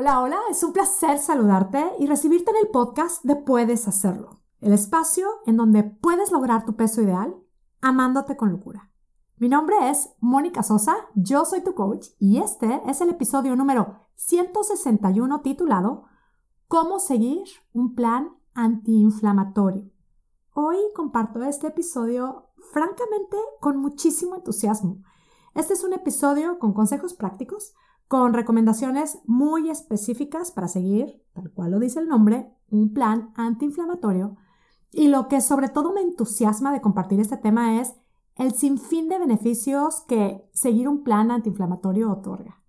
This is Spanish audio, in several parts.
Hola, hola, es un placer saludarte y recibirte en el podcast de Puedes Hacerlo, el espacio en donde puedes lograr tu peso ideal amándote con locura. Mi nombre es Mónica Sosa, yo soy tu coach y este es el episodio número 161 titulado Cómo seguir un plan antiinflamatorio. Hoy comparto este episodio francamente con muchísimo entusiasmo. Este es un episodio con consejos prácticos con recomendaciones muy específicas para seguir, tal cual lo dice el nombre, un plan antiinflamatorio. Y lo que sobre todo me entusiasma de compartir este tema es el sinfín de beneficios que seguir un plan antiinflamatorio otorga.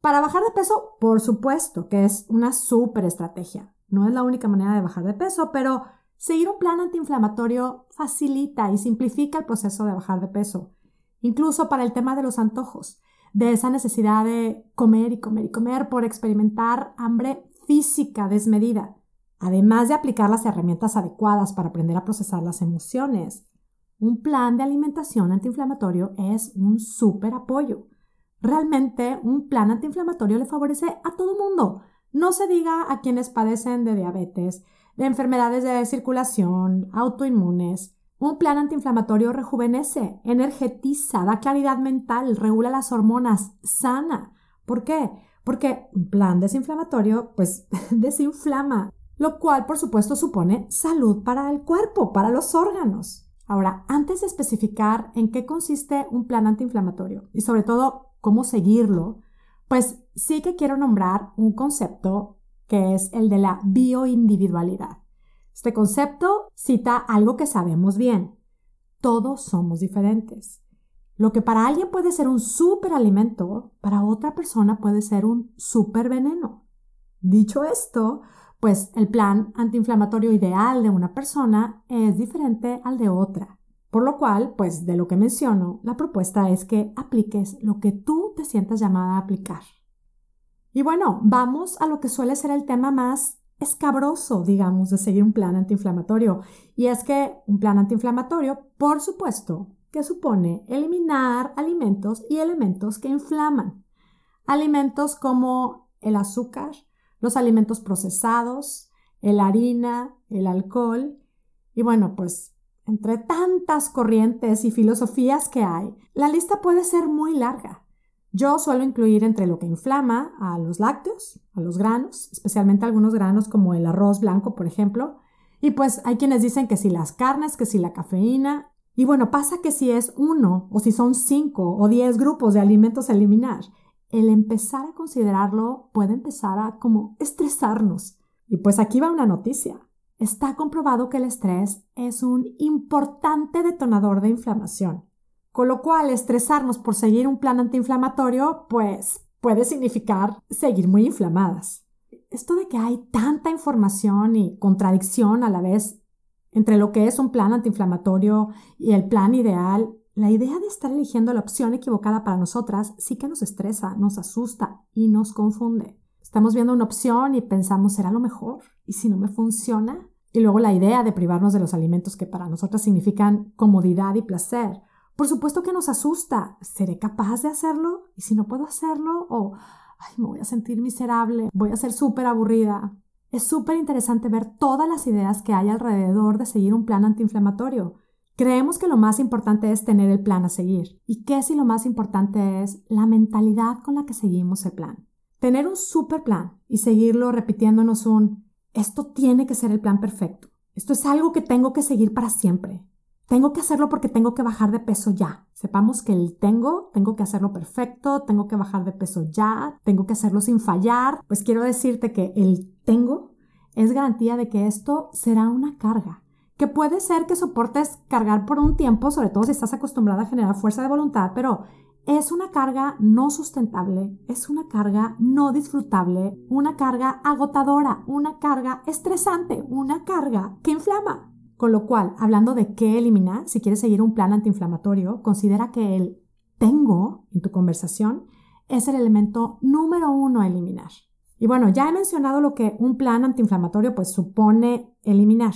Para bajar de peso, por supuesto que es una súper estrategia. No es la única manera de bajar de peso, pero seguir un plan antiinflamatorio facilita y simplifica el proceso de bajar de peso, incluso para el tema de los antojos de esa necesidad de comer y comer y comer por experimentar hambre física desmedida, además de aplicar las herramientas adecuadas para aprender a procesar las emociones. Un plan de alimentación antiinflamatorio es un súper apoyo. Realmente un plan antiinflamatorio le favorece a todo mundo. No se diga a quienes padecen de diabetes, de enfermedades de circulación, autoinmunes, un plan antiinflamatorio rejuvenece, energetiza, da claridad mental, regula las hormonas, sana. ¿Por qué? Porque un plan desinflamatorio, pues, desinflama, lo cual, por supuesto, supone salud para el cuerpo, para los órganos. Ahora, antes de especificar en qué consiste un plan antiinflamatorio y sobre todo cómo seguirlo, pues sí que quiero nombrar un concepto que es el de la bioindividualidad. Este concepto cita algo que sabemos bien. Todos somos diferentes. Lo que para alguien puede ser un superalimento, para otra persona puede ser un superveneno. Dicho esto, pues el plan antiinflamatorio ideal de una persona es diferente al de otra. Por lo cual, pues de lo que menciono, la propuesta es que apliques lo que tú te sientas llamada a aplicar. Y bueno, vamos a lo que suele ser el tema más escabroso, digamos, de seguir un plan antiinflamatorio. Y es que un plan antiinflamatorio, por supuesto, que supone eliminar alimentos y elementos que inflaman. Alimentos como el azúcar, los alimentos procesados, la harina, el alcohol. Y bueno, pues entre tantas corrientes y filosofías que hay, la lista puede ser muy larga. Yo suelo incluir entre lo que inflama a los lácteos, a los granos, especialmente algunos granos como el arroz blanco, por ejemplo. Y pues hay quienes dicen que si las carnes, que si la cafeína. Y bueno, pasa que si es uno o si son cinco o diez grupos de alimentos a eliminar, el empezar a considerarlo puede empezar a como estresarnos. Y pues aquí va una noticia. Está comprobado que el estrés es un importante detonador de inflamación. Con lo cual, estresarnos por seguir un plan antiinflamatorio, pues puede significar seguir muy inflamadas. Esto de que hay tanta información y contradicción a la vez entre lo que es un plan antiinflamatorio y el plan ideal, la idea de estar eligiendo la opción equivocada para nosotras sí que nos estresa, nos asusta y nos confunde. Estamos viendo una opción y pensamos, ¿será lo mejor? ¿Y si no me funciona? Y luego la idea de privarnos de los alimentos que para nosotras significan comodidad y placer por supuesto que nos asusta. ¿Seré capaz de hacerlo? ¿Y si no puedo hacerlo? O, ay, me voy a sentir miserable, voy a ser súper aburrida. Es súper interesante ver todas las ideas que hay alrededor de seguir un plan antiinflamatorio. Creemos que lo más importante es tener el plan a seguir. ¿Y qué si lo más importante es la mentalidad con la que seguimos el plan? Tener un super plan y seguirlo repitiéndonos un, esto tiene que ser el plan perfecto. Esto es algo que tengo que seguir para siempre. Tengo que hacerlo porque tengo que bajar de peso ya. Sepamos que el tengo, tengo que hacerlo perfecto, tengo que bajar de peso ya, tengo que hacerlo sin fallar. Pues quiero decirte que el tengo es garantía de que esto será una carga, que puede ser que soportes cargar por un tiempo, sobre todo si estás acostumbrada a generar fuerza de voluntad, pero es una carga no sustentable, es una carga no disfrutable, una carga agotadora, una carga estresante, una carga que inflama. Con lo cual, hablando de qué eliminar, si quieres seguir un plan antiinflamatorio, considera que el tengo en tu conversación es el elemento número uno a eliminar. Y bueno, ya he mencionado lo que un plan antiinflamatorio pues supone eliminar.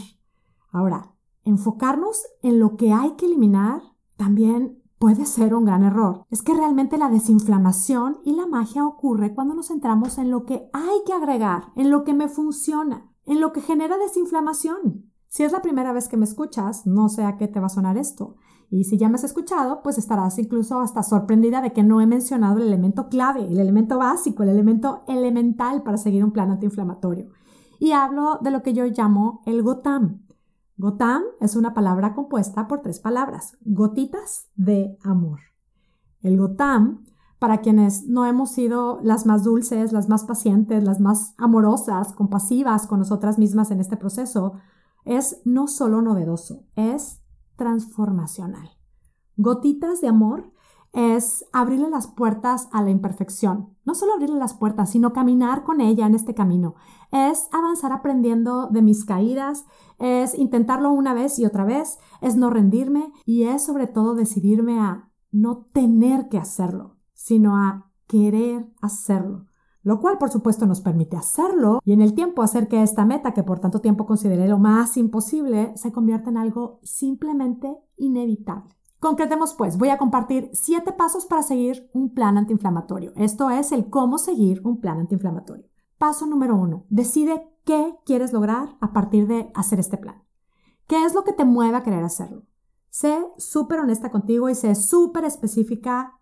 Ahora, enfocarnos en lo que hay que eliminar también puede ser un gran error. Es que realmente la desinflamación y la magia ocurre cuando nos centramos en lo que hay que agregar, en lo que me funciona, en lo que genera desinflamación. Si es la primera vez que me escuchas, no sé a qué te va a sonar esto. Y si ya me has escuchado, pues estarás incluso hasta sorprendida de que no he mencionado el elemento clave, el elemento básico, el elemento elemental para seguir un plan antiinflamatorio. Y hablo de lo que yo llamo el GOTAM. GOTAM es una palabra compuesta por tres palabras, gotitas de amor. El GOTAM, para quienes no hemos sido las más dulces, las más pacientes, las más amorosas, compasivas con nosotras mismas en este proceso, es no solo novedoso, es transformacional. Gotitas de amor es abrirle las puertas a la imperfección. No solo abrirle las puertas, sino caminar con ella en este camino. Es avanzar aprendiendo de mis caídas, es intentarlo una vez y otra vez, es no rendirme y es sobre todo decidirme a no tener que hacerlo, sino a querer hacerlo lo cual por supuesto nos permite hacerlo y en el tiempo hacer que esta meta, que por tanto tiempo consideré lo más imposible, se convierta en algo simplemente inevitable. Concretemos pues, voy a compartir siete pasos para seguir un plan antiinflamatorio. Esto es el cómo seguir un plan antiinflamatorio. Paso número uno, decide qué quieres lograr a partir de hacer este plan. ¿Qué es lo que te mueve a querer hacerlo? Sé súper honesta contigo y sé súper específica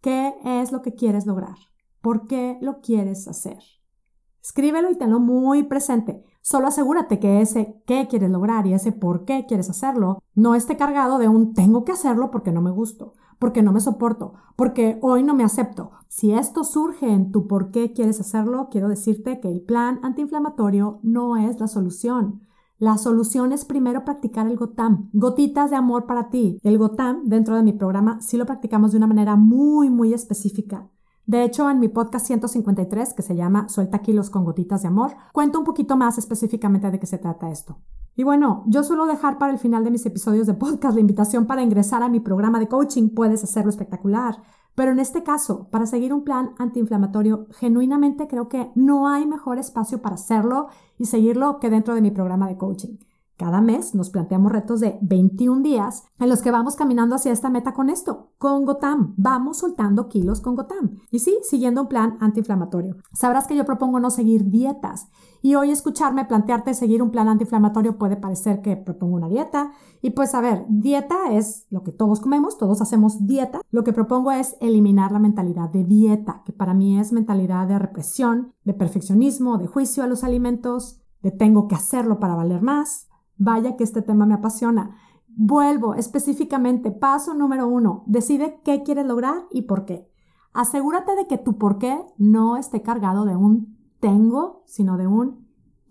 qué es lo que quieres lograr. ¿Por qué lo quieres hacer? Escríbelo y tenlo muy presente. Solo asegúrate que ese qué quieres lograr y ese por qué quieres hacerlo no esté cargado de un tengo que hacerlo porque no me gusto, porque no me soporto, porque hoy no me acepto. Si esto surge en tu por qué quieres hacerlo, quiero decirte que el plan antiinflamatorio no es la solución. La solución es primero practicar el GOTAM, gotitas de amor para ti. El GOTAM dentro de mi programa sí lo practicamos de una manera muy, muy específica. De hecho, en mi podcast 153, que se llama Suelta kilos con gotitas de amor, cuento un poquito más específicamente de qué se trata esto. Y bueno, yo suelo dejar para el final de mis episodios de podcast la invitación para ingresar a mi programa de coaching, puedes hacerlo espectacular. Pero en este caso, para seguir un plan antiinflamatorio, genuinamente creo que no hay mejor espacio para hacerlo y seguirlo que dentro de mi programa de coaching. Cada mes nos planteamos retos de 21 días en los que vamos caminando hacia esta meta con esto, con Gotam. Vamos soltando kilos con Gotam. Y sí, siguiendo un plan antiinflamatorio. Sabrás que yo propongo no seguir dietas. Y hoy escucharme plantearte seguir un plan antiinflamatorio puede parecer que propongo una dieta. Y pues a ver, dieta es lo que todos comemos, todos hacemos dieta. Lo que propongo es eliminar la mentalidad de dieta, que para mí es mentalidad de represión, de perfeccionismo, de juicio a los alimentos, de tengo que hacerlo para valer más, Vaya que este tema me apasiona. Vuelvo específicamente, paso número uno, decide qué quieres lograr y por qué. Asegúrate de que tu por qué no esté cargado de un tengo, sino de un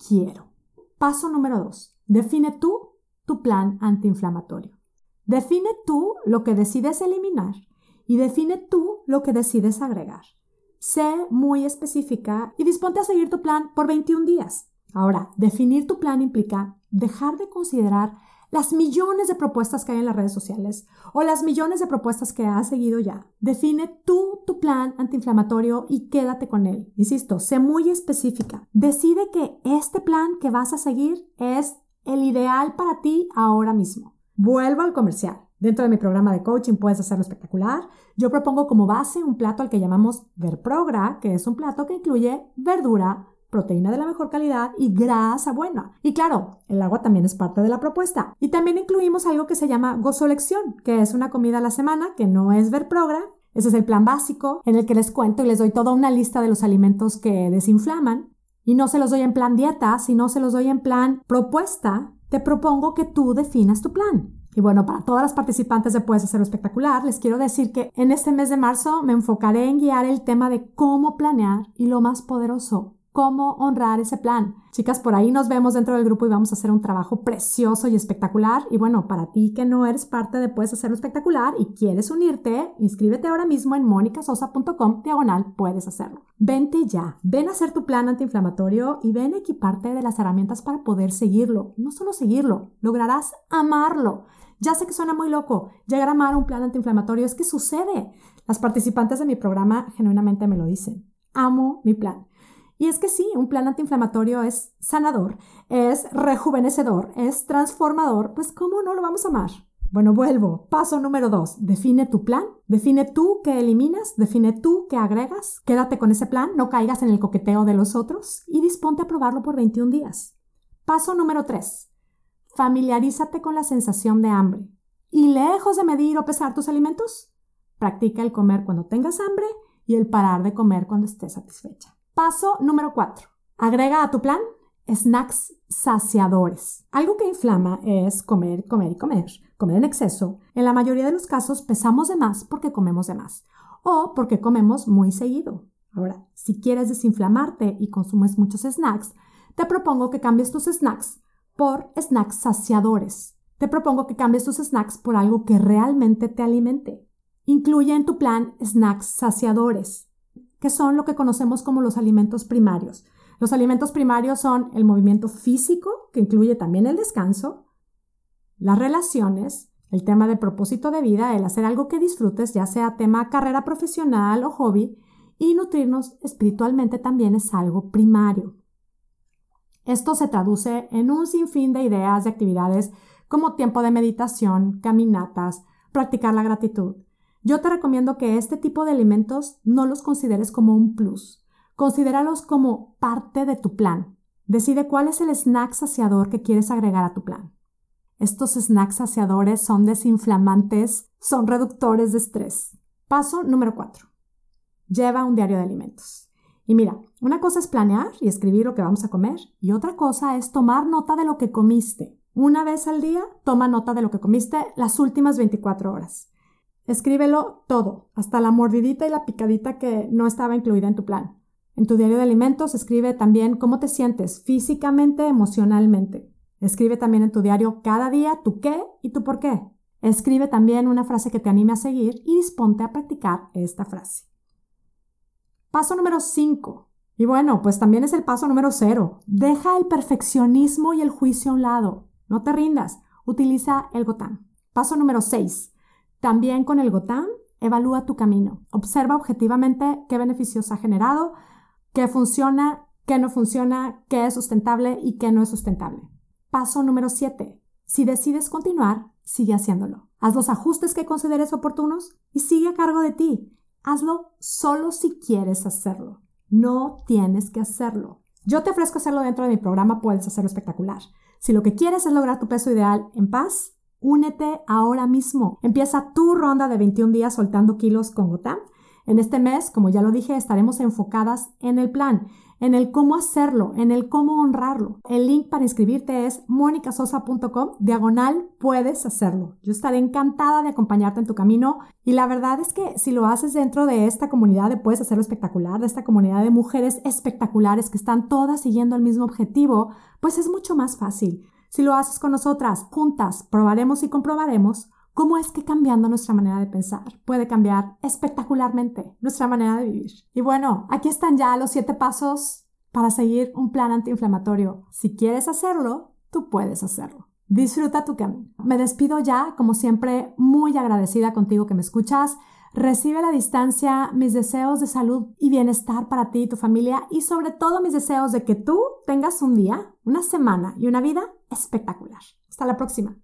quiero. Paso número dos, define tú tu plan antiinflamatorio. Define tú lo que decides eliminar y define tú lo que decides agregar. Sé muy específica y disponte a seguir tu plan por 21 días. Ahora, definir tu plan implica dejar de considerar las millones de propuestas que hay en las redes sociales o las millones de propuestas que has seguido ya. Define tú tu plan antiinflamatorio y quédate con él. Insisto, sé muy específica. Decide que este plan que vas a seguir es el ideal para ti ahora mismo. Vuelvo al comercial. Dentro de mi programa de coaching puedes hacerlo espectacular. Yo propongo como base un plato al que llamamos Verprogra, que es un plato que incluye verdura, proteína de la mejor calidad y grasa buena. Y claro, el agua también es parte de la propuesta. Y también incluimos algo que se llama gozolección, que es una comida a la semana que no es ver progra. Ese es el plan básico en el que les cuento y les doy toda una lista de los alimentos que desinflaman. Y no se los doy en plan dieta, sino se los doy en plan propuesta. Te propongo que tú definas tu plan. Y bueno, para todas las participantes de Puedes Hacerlo Espectacular, les quiero decir que en este mes de marzo me enfocaré en guiar el tema de cómo planear y lo más poderoso, cómo honrar ese plan. Chicas, por ahí nos vemos dentro del grupo y vamos a hacer un trabajo precioso y espectacular. Y bueno, para ti que no eres parte de Puedes Hacerlo Espectacular y quieres unirte, inscríbete ahora mismo en monicasosa.com diagonal Puedes Hacerlo. Vente ya, ven a hacer tu plan antiinflamatorio y ven a equiparte de las herramientas para poder seguirlo. No solo seguirlo, lograrás amarlo. Ya sé que suena muy loco, llegar a amar un plan antiinflamatorio es que sucede. Las participantes de mi programa genuinamente me lo dicen. Amo mi plan. Y es que sí, un plan antiinflamatorio es sanador, es rejuvenecedor, es transformador, pues ¿cómo no lo vamos a amar? Bueno, vuelvo. Paso número dos. Define tu plan. Define tú qué eliminas. Define tú qué agregas. Quédate con ese plan. No caigas en el coqueteo de los otros. Y disponte a probarlo por 21 días. Paso número tres. Familiarízate con la sensación de hambre. Y lejos de medir o pesar tus alimentos, practica el comer cuando tengas hambre y el parar de comer cuando estés satisfecha. Paso número 4. Agrega a tu plan snacks saciadores. Algo que inflama es comer, comer y comer, comer en exceso. En la mayoría de los casos pesamos de más porque comemos de más o porque comemos muy seguido. Ahora, si quieres desinflamarte y consumes muchos snacks, te propongo que cambies tus snacks por snacks saciadores. Te propongo que cambies tus snacks por algo que realmente te alimente. Incluye en tu plan snacks saciadores, que son lo que conocemos como los alimentos primarios. Los alimentos primarios son el movimiento físico, que incluye también el descanso, las relaciones, el tema de propósito de vida, el hacer algo que disfrutes, ya sea tema carrera profesional o hobby, y nutrirnos espiritualmente también es algo primario. Esto se traduce en un sinfín de ideas y actividades como tiempo de meditación, caminatas, practicar la gratitud. Yo te recomiendo que este tipo de alimentos no los consideres como un plus, Considéralos como parte de tu plan. Decide cuál es el snack saciador que quieres agregar a tu plan. Estos snacks saciadores son desinflamantes, son reductores de estrés. Paso número 4. Lleva un diario de alimentos. Y mira, una cosa es planear y escribir lo que vamos a comer y otra cosa es tomar nota de lo que comiste. Una vez al día, toma nota de lo que comiste las últimas 24 horas. Escríbelo todo, hasta la mordidita y la picadita que no estaba incluida en tu plan. En tu diario de alimentos escribe también cómo te sientes físicamente, emocionalmente. Escribe también en tu diario cada día tu qué y tu por qué. Escribe también una frase que te anime a seguir y disponte a practicar esta frase. Paso número 5. Y bueno, pues también es el paso número 0. Deja el perfeccionismo y el juicio a un lado. No te rindas. Utiliza el GOTAM. Paso número 6. También con el GOTAM, evalúa tu camino. Observa objetivamente qué beneficios ha generado, qué funciona, qué no funciona, qué es sustentable y qué no es sustentable. Paso número 7. Si decides continuar, sigue haciéndolo. Haz los ajustes que consideres oportunos y sigue a cargo de ti. Hazlo solo si quieres hacerlo. No tienes que hacerlo. Yo te ofrezco hacerlo dentro de mi programa Puedes hacerlo espectacular. Si lo que quieres es lograr tu peso ideal en paz, únete ahora mismo. Empieza tu ronda de 21 días soltando kilos con Gotam en este mes, como ya lo dije, estaremos enfocadas en el plan, en el cómo hacerlo, en el cómo honrarlo. El link para inscribirte es monicasosa.com, diagonal, puedes hacerlo. Yo estaré encantada de acompañarte en tu camino y la verdad es que si lo haces dentro de esta comunidad de Puedes Hacerlo Espectacular, de esta comunidad de mujeres espectaculares que están todas siguiendo el mismo objetivo, pues es mucho más fácil. Si lo haces con nosotras, juntas, probaremos y comprobaremos cómo es que cambiando nuestra manera de pensar puede cambiar espectacularmente nuestra manera de vivir. Y bueno, aquí están ya los siete pasos para seguir un plan antiinflamatorio. Si quieres hacerlo, tú puedes hacerlo. Disfruta tu camino. Me despido ya, como siempre, muy agradecida contigo que me escuchas. Recibe a la distancia mis deseos de salud y bienestar para ti y tu familia y sobre todo mis deseos de que tú tengas un día, una semana y una vida espectacular. Hasta la próxima.